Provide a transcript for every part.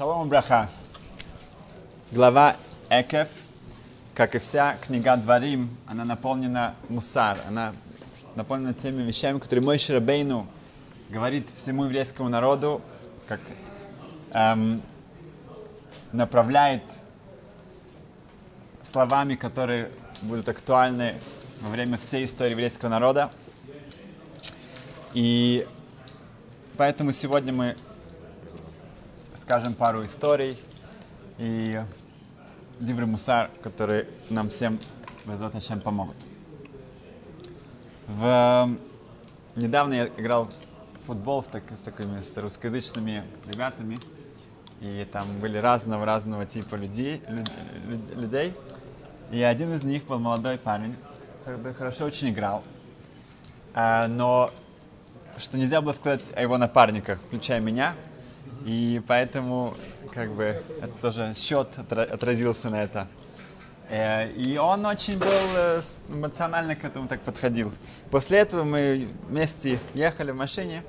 Шалом Браха. Глава Экев, как и вся книга Дворим, она наполнена мусар, она наполнена теми вещами, которые мой Шарабейну говорит всему еврейскому народу, как эм, направляет словами, которые будут актуальны во время всей истории еврейского народа. И поэтому сегодня мы скажем пару историй и Дивры Мусар, которые нам всем в чем помогут. В... Недавно я играл в футбол так, с такими с русскоязычными ребятами, и там были разного-разного типа людей, люд, людей. И один из них был молодой парень, хорошо очень играл, а, но что нельзя было сказать о его напарниках, включая меня, и поэтому, как бы, это тоже счет отразился на это. Э, и он очень был э, эмоционально к этому так подходил. После этого мы вместе ехали в машине,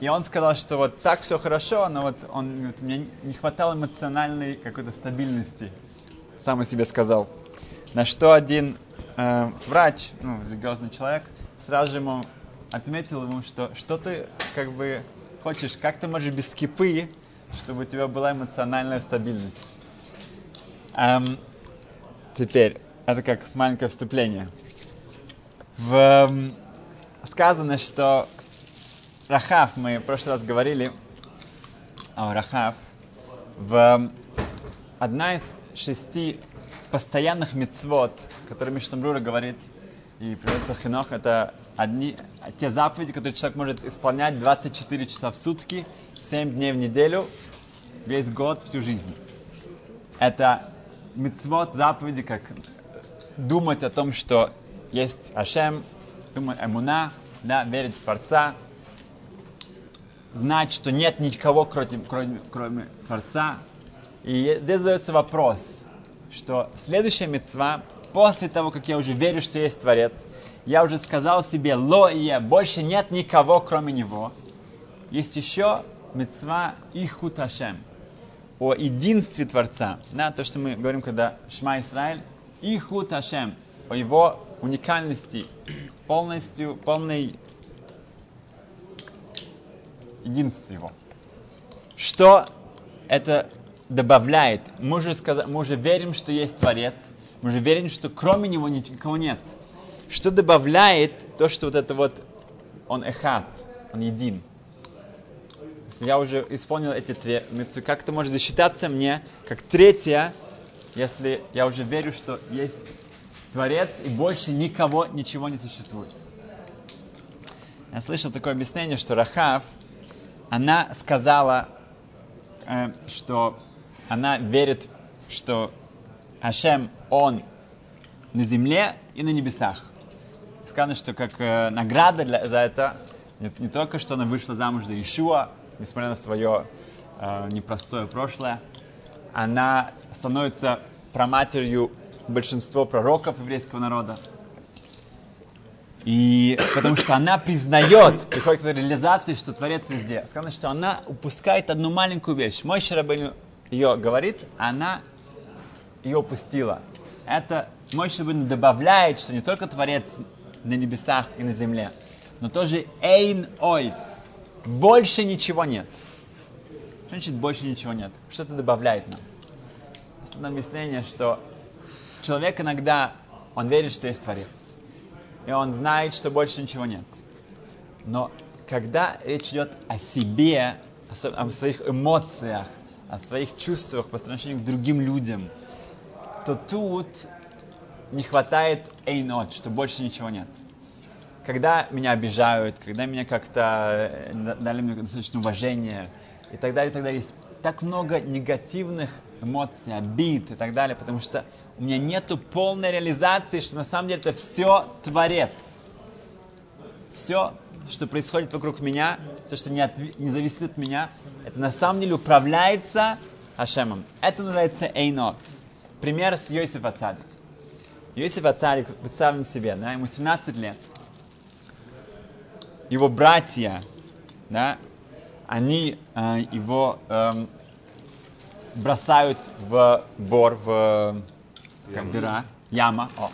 и он сказал, что вот так все хорошо, но вот он говорит, мне не хватало эмоциональной какой-то стабильности, сам о себе сказал. На что один э, врач, ну, религиозный человек, сразу же ему отметил ему, что что ты как бы хочешь, как ты можешь без кипы, чтобы у тебя была эмоциональная стабильность. Эм, теперь, это как маленькое вступление. В, эм, сказано, что Рахав, мы в прошлый раз говорили о Рахав, в эм, одна из шести постоянных мецвод, которые Миштамбрура говорит, и приводится Хинох, это одни, те заповеди, которые человек может исполнять 24 часа в сутки, 7 дней в неделю, весь год, всю жизнь. Это мецвод, заповеди, как думать о том, что есть Ашем, думать Эмуна, да, верить в Творца, знать, что нет никого, кроме, кроме, кроме Творца. И здесь задается вопрос, что следующая мецва, после того, как я уже верю, что есть Творец, я уже сказал себе, ло и больше нет никого, кроме него. Есть еще мецва ихут Ашем, о единстве Творца. Да, то, что мы говорим, когда Шма Исраиль, ихут Ашем, о его уникальности, полностью, полной единстве его. Что это добавляет? Мы уже, сказали, мы уже верим, что есть Творец, мы уже верим, что кроме него никого нет что добавляет то, что вот это вот он эхат, он един. Если я уже исполнил эти две митцвы, как это может засчитаться мне как третья, если я уже верю, что есть Творец и больше никого, ничего не существует. Я слышал такое объяснение, что Рахав, она сказала, э, что она верит, что Ашем, он на земле и на небесах сказано, что как э, награда для, за это не, не только, что она вышла замуж за Ишуа, несмотря на свое э, непростое прошлое, она становится проматерью большинства пророков еврейского народа. И потому что она признает, приходит к реализации, что Творец везде. Сказано, что она упускает одну маленькую вещь. Мой Шарабель ее говорит, а она ее упустила. Это мой Шарабель добавляет, что не только Творец на небесах и на земле. Но тоже эйн ойт. Больше ничего нет. Что значит больше ничего нет? Что это добавляет нам? Это объяснение, что человек иногда, он верит, что есть Творец. И он знает, что больше ничего нет. Но когда речь идет о себе, о своих эмоциях, о своих чувствах по отношению к другим людям, то тут не хватает эйнот, что больше ничего нет. Когда меня обижают, когда меня как-то э, дали мне достаточно уважения и так далее, и так далее, есть так много негативных эмоций, обид и так далее, потому что у меня нету полной реализации, что на самом деле это все Творец. Все, что происходит вокруг меня, все, что не, от, не зависит от меня, это на самом деле управляется Хашемом. Это называется Эйнот. Пример с Йосифа Цадик. Иосиф Ацарик, представим себе, да, ему 17 лет. Его братья, да, они э, его э, бросают в бор, в как дыра, яма. О.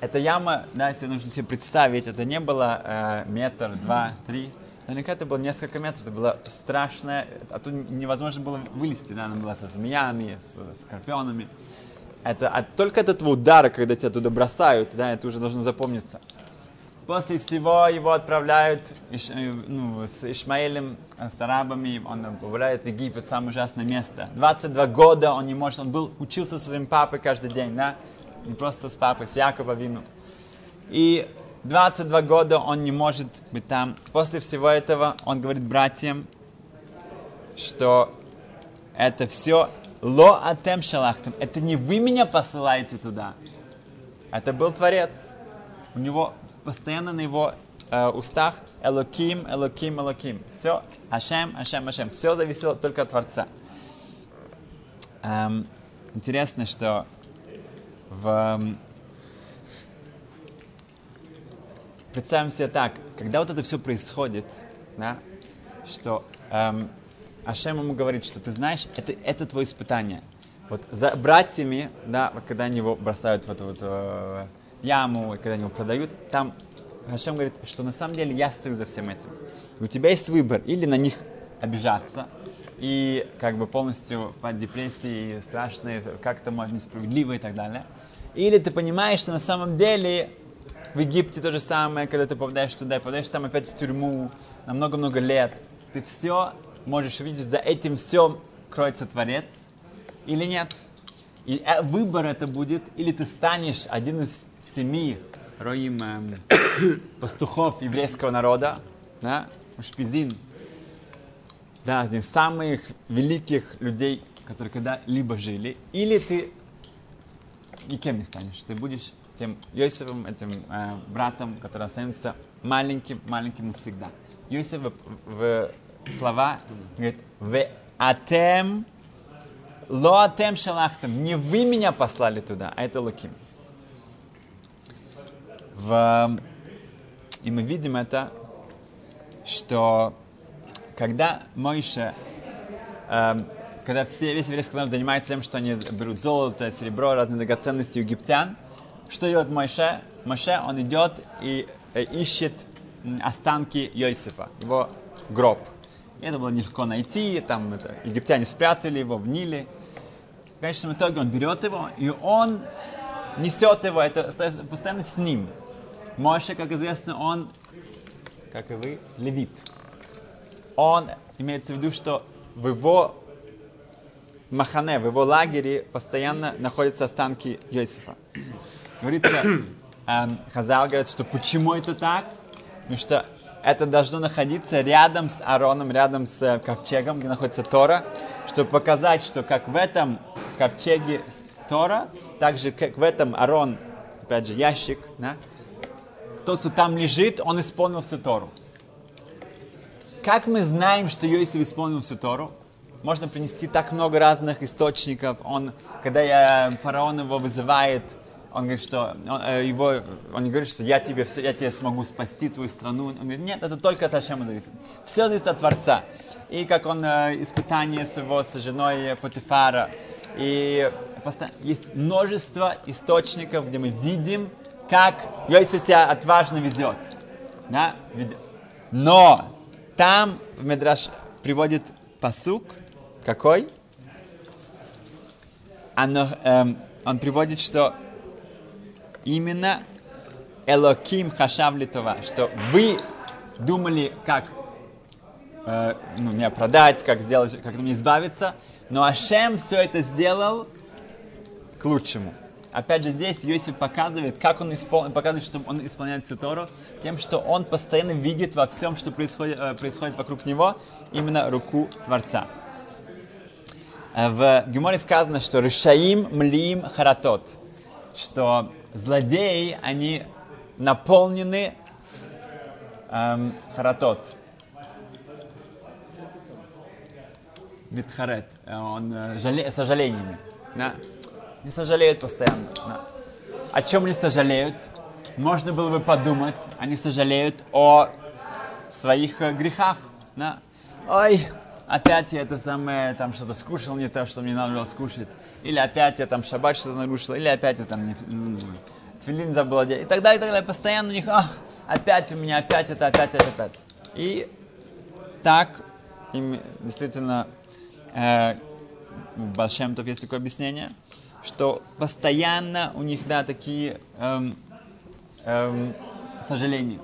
Эта яма, да, если нужно себе представить, это не было э, метр, два, три. Наверняка это было несколько метров, это было страшное, оттуда невозможно было вылезти, да, она была со змеями, с скорпионами. Это от, только от этого удара, когда тебя туда бросают, да, это уже должно запомниться. После всего его отправляют Иш, э, ну, с Ишмаэлем, э, с арабами, он отправляет в Египет, самое ужасное место. 22 года он не может, он был, учился со своим папой каждый день, да, не просто с папой, с Якова Вину. И 22 года он не может быть там. После всего этого он говорит братьям, что это все ло атем шалахтем. Это не вы меня посылаете туда. Это был Творец. У него постоянно на его э, устах Элоким, Элоким, Элоким. Все, Ашем, Ашем, Ашем. Все зависело только от Творца. Эм, интересно, что в... Представим себе так, когда вот это все происходит, да, что эм, Ашем ему говорит, что ты знаешь, это, это твое испытание. Вот за братьями, да, когда они его бросают в эту вот э, яму, и когда они его продают, там Ашем говорит, что на самом деле я стою за всем этим. И у тебя есть выбор, или на них обижаться, и как бы полностью под депрессией страшной, как это можно несправедливо и так далее. Или ты понимаешь, что на самом деле в Египте то же самое, когда ты попадаешь туда, попадаешь там опять в тюрьму на много-много лет. Ты все можешь видеть, за этим все кроется Творец или нет. И э, выбор это будет, или ты станешь один из семи роим эм, пастухов еврейского народа, да, шпизин, да, один из самых великих людей, которые когда-либо жили, или ты никем не станешь, ты будешь тем Йосифом, этим э, братом, который останется маленьким, маленьким навсегда. Йосиф в, в слова говорит, в атем, ло атем шалахтем, не вы меня послали туда, а это Луким. В, и мы видим это, что когда Мойша, э, когда все, весь еврейский народ занимается тем, что они берут золото, серебро, разные драгоценности у египтян, что делает Мойше? Мойше, он идет и э, ищет останки Йосифа, его гроб. Это было нелегко найти, там это, египтяне спрятали его в Ниле. В конечном итоге он берет его, и он несет его, это постоянно с ним. Моше, как известно, он, как и вы, левит он имеется в виду, что в его махане, в его лагере постоянно находятся останки Йосифа. Говорится, эм, Хазал говорит, что почему это так? Потому что это должно находиться рядом с Ароном, рядом с э, ковчегом, где находится Тора, чтобы показать, что как в этом ковчеге Тора, так же как в этом Арон, опять же, ящик, да, тот, кто там лежит, он исполнил всю Тору. Как мы знаем, что Йосиф исполнил всю Тору? Можно принести так много разных источников. Он, когда я, фараон его вызывает, он говорит, что он, э, его, он говорит, что я тебе все, я тебе смогу спасти твою страну. Он говорит, нет, это только от Ашема зависит. Все зависит от Творца. И как он э, испытание с его с женой Патифара. И есть множество источников, где мы видим, как Йосиф себя отважно везет. Да? Но там в Медраш приводит посук, какой? Оно, эм, он приводит, что именно Элоким Хашав Литова, что вы думали, как э, ну, меня продать, как сделать, как мне избавиться, но Ашем все это сделал к лучшему. Опять же, здесь Йосиф показывает, как он испол... показывает, что он исполняет всю Тору, тем, что он постоянно видит во всем, что происходит, э, происходит вокруг него, именно руку Творца. Э, в Геморе сказано, что Ришаим млим харатот, что злодеи, они наполнены эм, харатот. Витхарет, э, он жале, сожалениями. Да? не сожалеют постоянно. Да. О чем они сожалеют? Можно было бы подумать, они сожалеют о своих э, грехах. Да. Ой, опять я это самое, там что-то скушал не то, что мне надо было скушать, или опять я там шаббат что-то нарушил, или опять я там не, ну, твилин забыл одеть, и так далее, и так далее. Постоянно у них, ах, опять у меня, опять это, опять это, опять. И так им действительно э, в Большемтов есть такое объяснение, что постоянно у них, да, такие эм, эм, сожаления.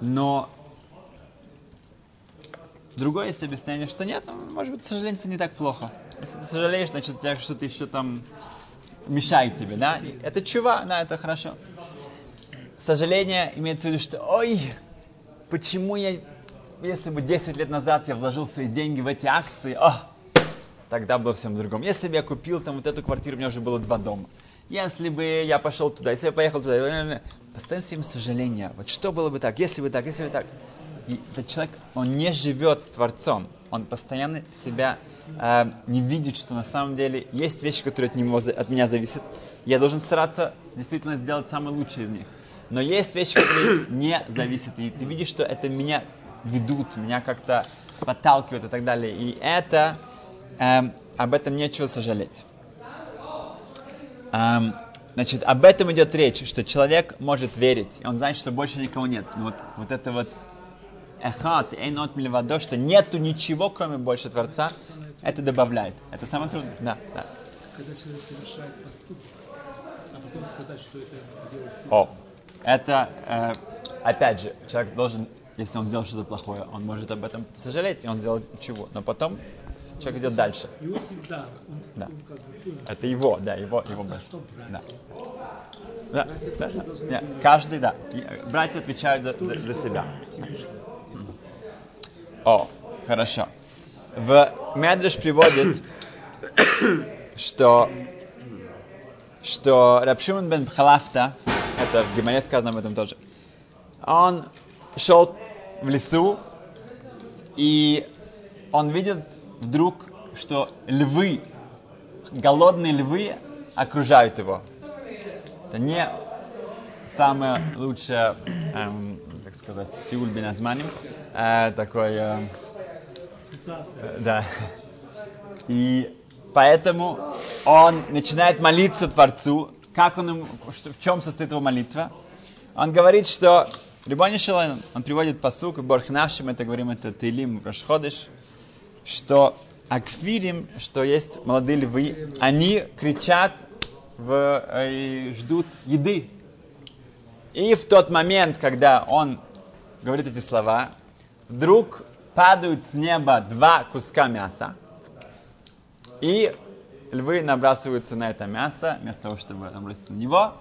Но другое есть объяснение, что нет, ну, может быть, сожаление это не так плохо. Если ты сожалеешь, значит, что-то еще там мешает тебе, да? Это чува, да, это хорошо. Сожаление имеется в виду, что, ой, почему я, если бы 10 лет назад я вложил свои деньги в эти акции, о, тогда было всем другом. Если бы я купил там вот эту квартиру, у меня уже было два дома. Если бы я пошел туда, если бы я поехал туда, постоянно всем сожаления. Вот что было бы так, если бы так, если бы так. И этот человек, он не живет с Творцом. Он постоянно себя э, не видит, что на самом деле есть вещи, которые от, него, от меня зависят. Я должен стараться действительно сделать самое лучшее из них. Но есть вещи, которые не зависят. И ты видишь, что это меня ведут, меня как-то подталкивают и так далее. И это, эм, об этом нечего сожалеть. Эм, значит, об этом идет речь, что человек может верить, он знает, что больше никого нет. Но вот, вот это вот эхат, эйнот мильвадо, что нету ничего, кроме больше Творца, это добавляет. Это самое трудное. Да, да. Когда человек совершает поступок, а потом сказать, что это делает О, это, э, опять же, человек должен, если он сделал что-то плохое, он может об этом сожалеть, и он сделал чего. Но потом человек идет дальше. Иосиф, да, он, Да. он как бы понял, Это его, да, его, его а брат. что Да. Да, да, да. Нет, каждый, да. Э, Братья отвечают за, за- за себя. О, хорошо. В Медреш приводит, что, что Рабшимон бен Бхалафта, это в Гимаре сказано об этом тоже, он шел в лесу, и он видит вдруг, что львы, голодные львы окружают его. Это не самое лучшее, эм, так сказать, тиуль биназманим, э, такой, э, э, да. И поэтому он начинает молиться Творцу. Как он, что- в чем состоит его молитва? Он говорит, что Рибони Шалойн, он приводит посук, Борхнавшим, это говорим, это Тейлим, Рашходыш, что Аквирим, что есть молодые львы, они кричат в, э, ждут еды. И в тот момент, когда он говорит эти слова, вдруг падают с неба два куска мяса, и львы набрасываются на это мясо, вместо того, чтобы наброситься на него,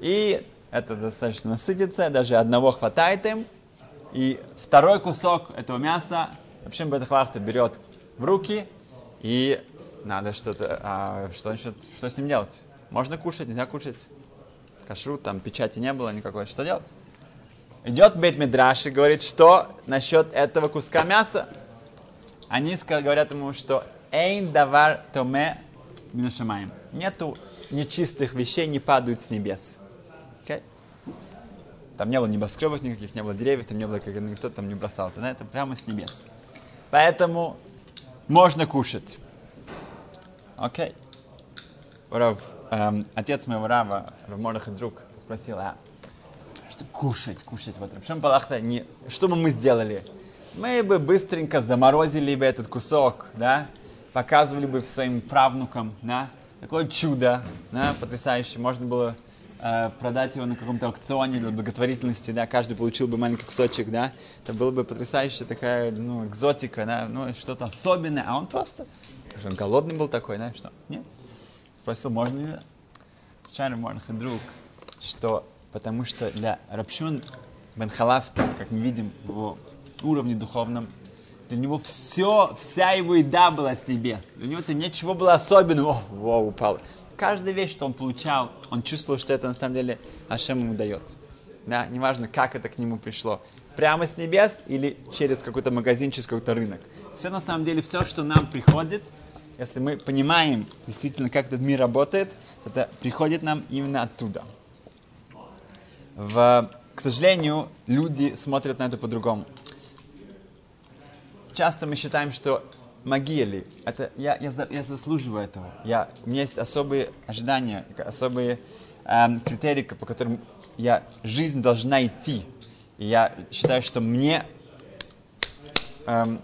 и это достаточно насытится, даже одного хватает им, и второй кусок этого мяса вообще Бетахлафта берет в руки, и надо что-то, а, что, насчет- что с ним делать? Можно кушать, нельзя кушать? Кашрут, там печати не было никакой, что делать? Идет Бейт Мидраш и говорит, что насчет этого куска мяса? Они говорят ему, что Эйн давар томе минашамаем. Нету нечистых вещей, не падают с небес. Окей? Там не было небоскребов никаких, не было деревьев, там не было, как никто там не бросал. Это, это прямо с небес. Поэтому можно кушать. Окей. Рав, эм, отец моего Рава, Рав Мордах друг, спросил, а что кушать, кушать? Вот Рабшам Балахта, не, что бы мы сделали? Мы бы быстренько заморозили бы этот кусок, да, показывали бы своим правнукам, да, такое чудо, да, потрясающее. Можно было э, продать его на каком-то аукционе для благотворительности, да, каждый получил бы маленький кусочек, да, это было бы потрясающая такая, ну, экзотика, да, ну, что-то особенное, а он просто, он голодный был такой, да, что, нет, спросил, можно ли, Чайна Морнах друг, что потому что для Рабшун Бен Халафта, как мы видим в уровне духовном, для него все, вся его еда была с небес. Для него это ничего было особенного. О, во, упал. Каждая вещь, что он получал, он чувствовал, что это на самом деле Ашем ему дает. Да, неважно, как это к нему пришло. Прямо с небес или через какой-то магазин, через какой-то рынок. Все на самом деле, все, что нам приходит, если мы понимаем действительно, как этот мир работает, это приходит нам именно оттуда. В, к сожалению, люди смотрят на это по-другому. часто мы считаем, что могили, это я, я, я заслуживаю этого. Я, у меня есть особые ожидания, особые эм, критерии, по которым я, жизнь должна идти. И я считаю, что мне эм,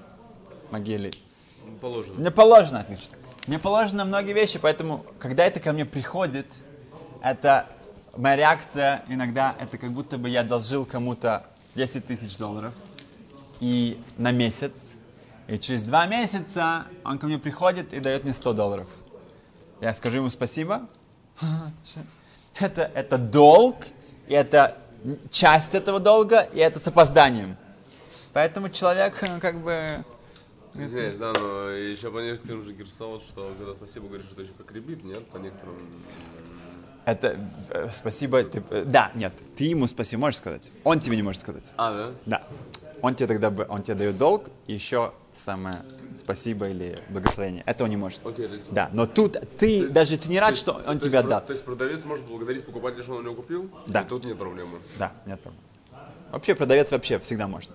могиле Положено. мне положено, отлично. Мне положено многие вещи, поэтому, когда это ко мне приходит, это моя реакция иногда, это как будто бы я должил кому-то 10 тысяч долларов и на месяц, и через два месяца он ко мне приходит и дает мне 100 долларов. Я скажу ему спасибо. Это, это долг, и это часть этого долга, и это с опозданием. Поэтому человек э, как бы Извиняюсь, да, но еще по некоторым же герсоват, что когда спасибо говоришь, это еще как ребит, нет? По некоторым... Это э, спасибо. ты- э, да, нет, ты ему спасибо можешь сказать. Он тебе не может сказать. А, да? Да. Он тебе тогда бы- он тебе дает долг и еще самое спасибо или благословение. Это он не может. Окей, есть... Да, но тут ты даже ты не рад, есть- что то он про- отдал. То есть продавец может благодарить покупателя, что он у него купил? Да. И тут нет проблемы. Да, нет проблем. Вообще продавец вообще всегда может.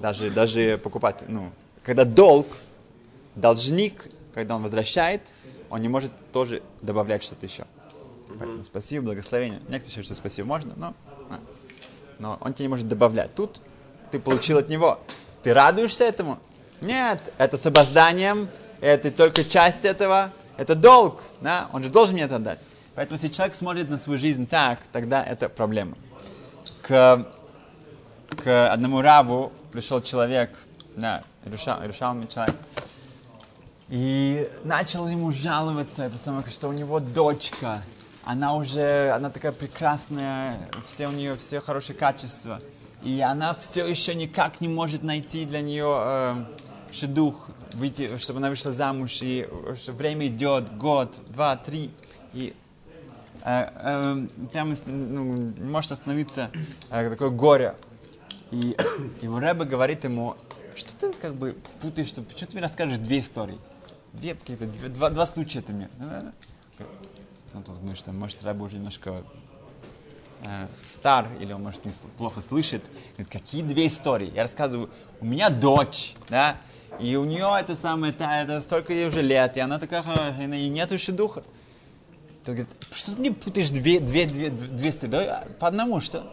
Даже даже покупатель, ну, когда долг, должник, когда он возвращает, он не может тоже добавлять что-то еще. Поэтому спасибо, благословение. Некоторые считают, что спасибо можно, но, а, но он тебе не может добавлять. Тут ты получил от него. Ты радуешься этому? Нет, это с опозданием, это только часть этого, это долг, да? он же должен мне это отдать. Поэтому если человек смотрит на свою жизнь так, тогда это проблема. К, к одному рабу пришел человек, да, Иерушал- Иерушалми человек, и начал ему жаловаться, это самое, что у него дочка, она уже, она такая прекрасная, все у нее все хорошие качества, и она все еще никак не может найти для нее э, шедух, выйти, чтобы она вышла замуж, и время идет, год, два, три, и э, э, прямо ну, не может остановиться э, такое горе. И его Рэбе говорит ему, что ты как бы путаешь, что, что ты мне расскажешь две истории? Две какие-то, две- два, два случая ты мне. Ну, тут думаю, что может Рэбе уже немножко э, стар, или он, может, не плохо слышит. Говорит, какие две истории? Я рассказываю, у меня дочь, да, и у нее это самое, та, это столько ей уже лет, и она такая хорошая, и нету духа. Тот говорит, что ты мне путаешь две, две, две, две истории? Давай а, по одному, что?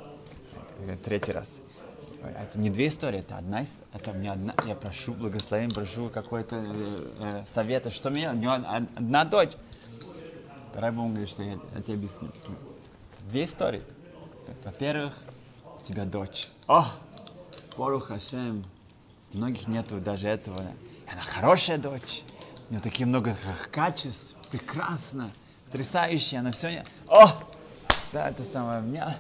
Говорит, Третий раз. Это не две истории, это одна история. Это мне одна. Я прошу благословения, прошу какой-то э, э, совета, что мне. У него од- одна дочь. Рэбе ему говорит, что я, я тебе объясню. Две истории. Во-первых, у тебя дочь. О, Пору Хашем. Многих нету даже этого. Она хорошая дочь. У нее такие много качеств. Прекрасно. Потрясающая. Она все... О! Да, это самое. Меня...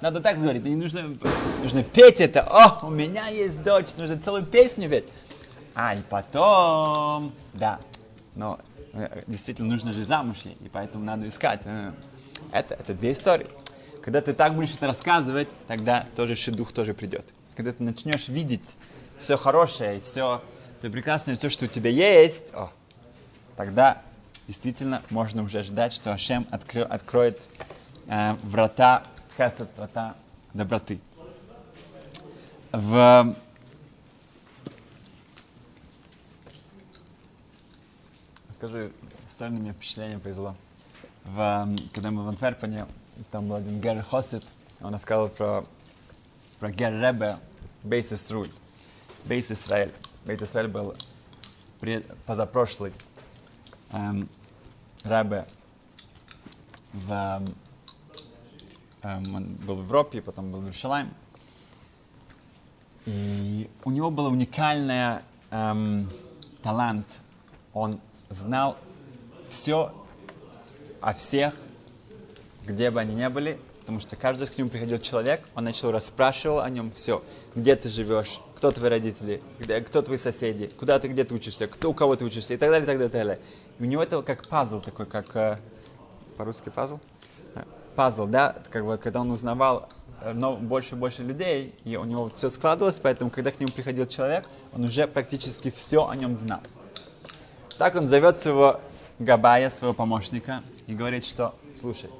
Надо так говорить. Не нужно, нужно петь это. О, у меня есть дочь. Нужно целую песню петь. А, и потом... Да. Но э, действительно нужно же замуж ей. И поэтому надо искать. Э, Это, это две истории. Когда ты так будешь это рассказывать, тогда тоже шедух тоже придет. Когда ты начнешь видеть все хорошее все, все прекрасное, все, что у тебя есть, о, тогда действительно можно уже ждать, что Ашем откро- откроет э, врата хесед, врата доброты. В Скажи, стороны мне впечатление повезло. В, когда мы в Антверпене, там был один Гер Хосит, он рассказал про, про Гер Ребе Бейс Исруй. Бейс Исраэль. Бейс Исраэль был пред- позапрошлый эм, Ребе в, он был в Европе, потом был в Иерушалайме. И у него был уникальный эм, талант. Он знал все о всех, где бы они ни были, потому что каждый к нему приходил человек, он начал расспрашивал о нем все. Где ты живешь, кто твои родители, где, кто твои соседи, куда ты, где ты учишься, кто у кого ты учишься и так далее, и так далее. И у него это как пазл такой, как э, по-русски пазл? Пазл, да, как бы, когда он узнавал э, но больше и больше людей, и у него все складывалось, поэтому, когда к нему приходил человек, он уже практически все о нем знал. Так он зовет своего Габая, своего помощника, и говорит, что, слушай,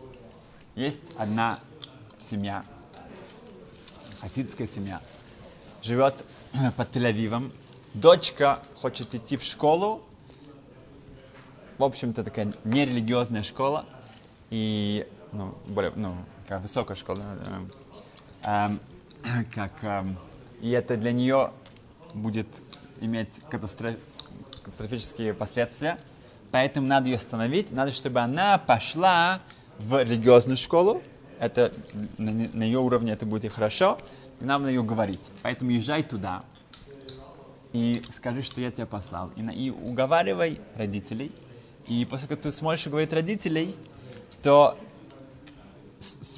есть одна семья, хасидская семья, живет под Тель-Авивом, дочка хочет идти в школу, в общем-то, такая нерелигиозная школа, и, ну, более, ну, такая высокая школа, э, эм, как, эм, и это для нее будет иметь катастро- катастрофические последствия, поэтому надо ее остановить, надо, чтобы она пошла в религиозную школу, это на, на ее уровне это будет и хорошо, и нам надо ее говорить. Поэтому езжай туда и скажи, что я тебя послал. И, на- и уговаривай родителей. И после того, как ты сможешь уговорить родителей, то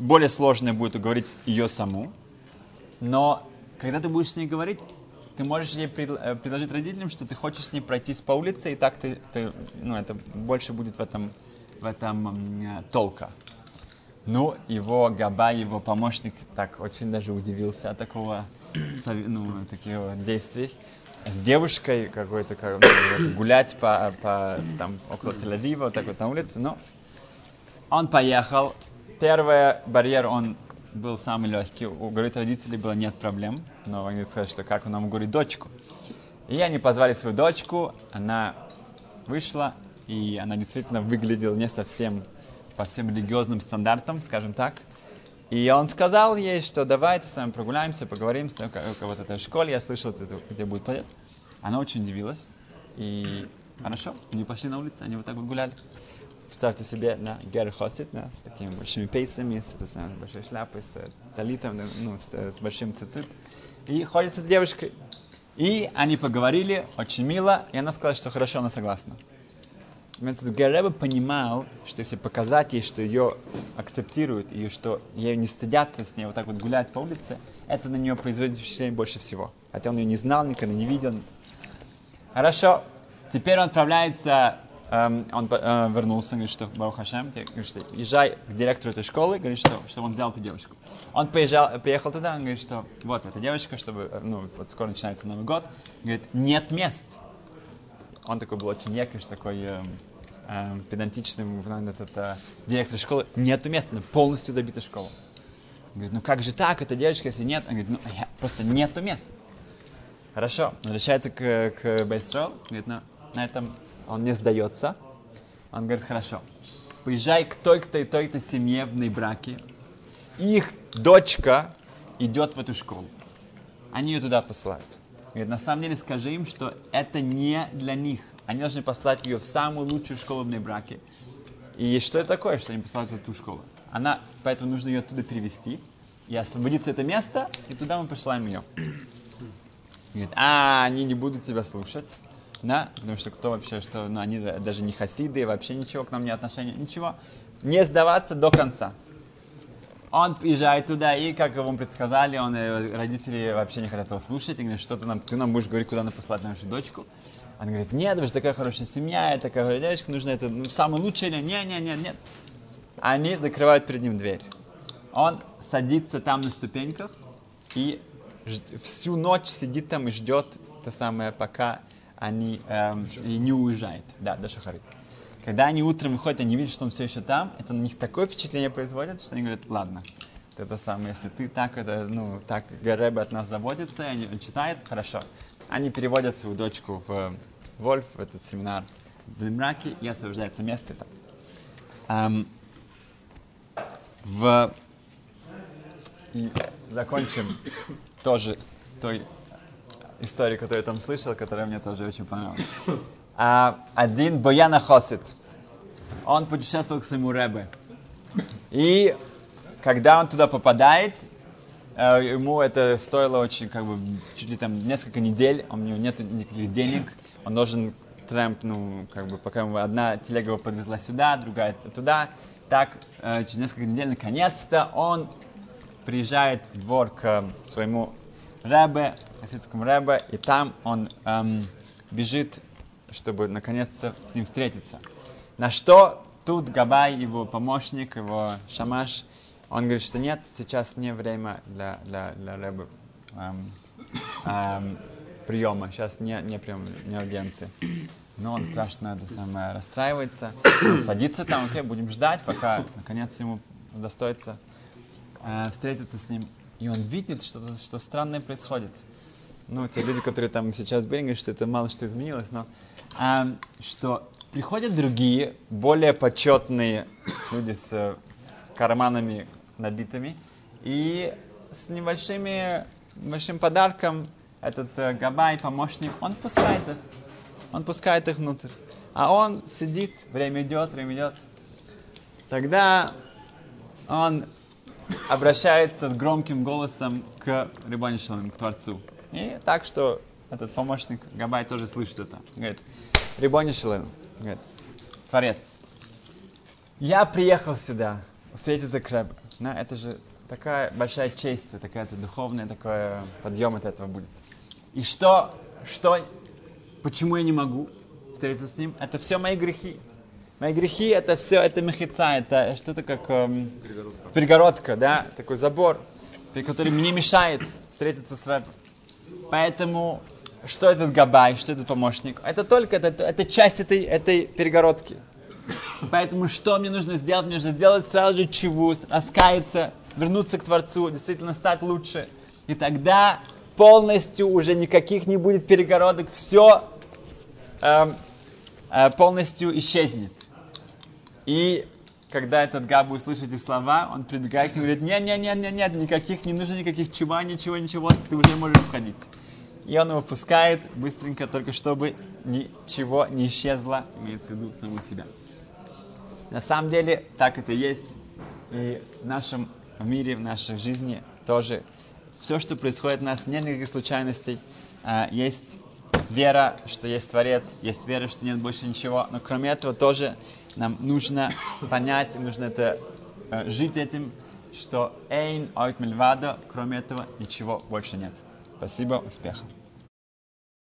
более сложно будет уговорить ее саму. Но когда ты будешь с ней говорить, ты можешь ей э, предложить родителям, что ты хочешь с ней пройтись по улице, и так ты, ты- ну, это больше будет в этом, в этом э, толка. Ну, его Габа, его помощник, так очень даже удивился от такого, ну, таких действий. С девушкой какой-то как, ну, гулять по, по там около Тель-Авива, вот так вот на улице. Ну, он поехал. Первый барьер, он был самый легкий. Уговорить родителей было нет проблем. Но они сказали, что как нам уговорит дочку. И они позвали свою дочку. Она вышла, и она действительно выглядела не совсем по всем религиозным стандартам, скажем так. И он сказал ей, что давайте с вами прогуляемся, поговорим с вот этой школе. Я слышал, это, где будет поет. Она очень удивилась. И хорошо, они пошли на улицу, они вот так вот гуляли. Представьте себе, да, Гер Хосит, да, с такими большими пейсами, с этой самой большой шляпой, с э, талитом, ну, с, э, с большим цицит. И ходит с этой девушкой. И они поговорили очень мило, и она сказала, что хорошо, она согласна. Гереба понимал, что если показать ей, что ее акцептируют, и что ее не стыдятся с ней вот так вот гулять по улице, это на нее производит впечатление больше всего. Хотя он ее не знал, никогда не видел. Хорошо, теперь он отправляется, он э, вернулся, говорит, что Барух Хашем, говорит, что езжай к директору этой школы, говорит, что, что он взял эту девушку. Он поезжал, приехал туда, он говорит, что вот эта девочка, чтобы, э, ну, вот скоро начинается Новый год, говорит, нет мест. Он такой был очень якиш, такой эм, эм, педантичный, ну, этот э, директор школы, нету места, полностью забита школа. Он говорит, ну как же так, эта девочка, если нет? Он говорит, ну я- просто нету мест. Хорошо, возвращается к, к Бейсрол, говорит, ну, на этом он не сдается. Он говорит, хорошо, поезжай к той-то и той-то семье в браке. Их дочка идет в эту школу. Они ее туда посылают. Говорит, на самом деле скажи им, что это не для них. Они должны послать ее в самую лучшую школу в браке. И что это такое, что они посылают в эту школу? Она, поэтому нужно ее оттуда перевести и освободиться это место, и туда мы посылаем ее. Говорит, а, они не будут тебя слушать. Да, потому что кто вообще, что, ну, они даже не хасиды, вообще ничего к нам не отношения, ничего. Не сдаваться до конца. Он приезжает туда, и, как вам предсказали, он, э, родители вообще не хотят его слушать, и говорят, что ты нам, ты нам будешь говорить, куда нам послать нашу дочку. Он говорит, нет, вы же такая хорошая семья, и такая девочка, нужно это, ну, самое лучшее, или нет, нет, нет, нет. Они закрывают перед ним дверь. Он садится там на ступеньках и всю ночь сидит там и ждет то самое, пока они эм, и не уезжает. Да, до Шахары. Когда они утром выходят, они видят, что он все еще там, это на них такое впечатление производит, что они говорят, ладно, это самое, если ты так, это, ну, так Гареба от нас заботится, они, он читает, хорошо. Они переводят свою дочку в э, Вольф, в этот семинар в Лимраке, и освобождается место там. Эм, в... И закончим тоже той историей, которую я там слышал, которая мне тоже очень понравилась. А, один Бояна Хосит, он путешествовал к своему Ребе. И когда он туда попадает, э, ему это стоило очень, как бы, чуть ли там несколько недель, у него нет никаких денег, он должен трэмп, ну, как бы, пока одна телега его подвезла сюда, другая туда, так, э, через несколько недель, наконец-то, он приезжает в двор к своему Ребе, хасидскому Ребе, и там он эм, бежит, чтобы наконец-то с ним встретиться. На что тут Габай, его помощник, его шамаш, он говорит, что нет, сейчас не время для, для, для Ребе эм, эм, приема, сейчас не, не прием, не аудиенции. Но он страшно это самое расстраивается, садится там, окей, будем ждать, пока наконец ему удостоится э, встретиться с ним. И он видит, что, что странное происходит. ну, те люди, которые там сейчас были, говорят, что это мало что изменилось, но а, что приходят другие, более почетные люди с, с карманами набитыми, и с небольшими, большим подарком этот э, габай, помощник, он впускает их. Он пускает их внутрь. А он сидит, время идет, время идет. Тогда он обращается с громким голосом к Рибонишалам, к Творцу. И так, что этот помощник Габай тоже слышит это. Говорит, Рибонишалам, говорит, Творец, я приехал сюда встретиться к Рэбе. Да, это же такая большая честь, такая-то духовная, такой подъем от этого будет. И что, что, почему я не могу встретиться с ним? Это все мои грехи. Мои грехи это все, это мехица, это что-то как эм, Перегородка. перегородка, да, такой забор, который мне мешает встретиться с Рэбом. Поэтому что этот габай, что этот помощник? Это только, это, это часть этой, этой перегородки. Поэтому что мне нужно сделать? Мне нужно сделать сразу же чего? Раскаяться, вернуться к Творцу, действительно стать лучше. И тогда полностью уже никаких не будет перегородок, все эм, э, полностью исчезнет. И когда этот Габ услышит эти слова, он прибегает к нему и говорит, нет, нет, нет, нет, нет, никаких, не нужно никаких чува, ничего, ничего, ты уже можешь входить. И он его пускает быстренько, только чтобы ничего не исчезло, имеется в виду самого себя. На самом деле так это есть. И в нашем мире, в нашей жизни тоже все, что происходит у нас, нет никаких случайностей. А, есть вера, что есть Творец, есть вера, что нет больше ничего. Но кроме этого тоже нам нужно понять, нужно это э, жить этим, что эйн ойт мельвада, кроме этого ничего больше нет. Спасибо, успехов.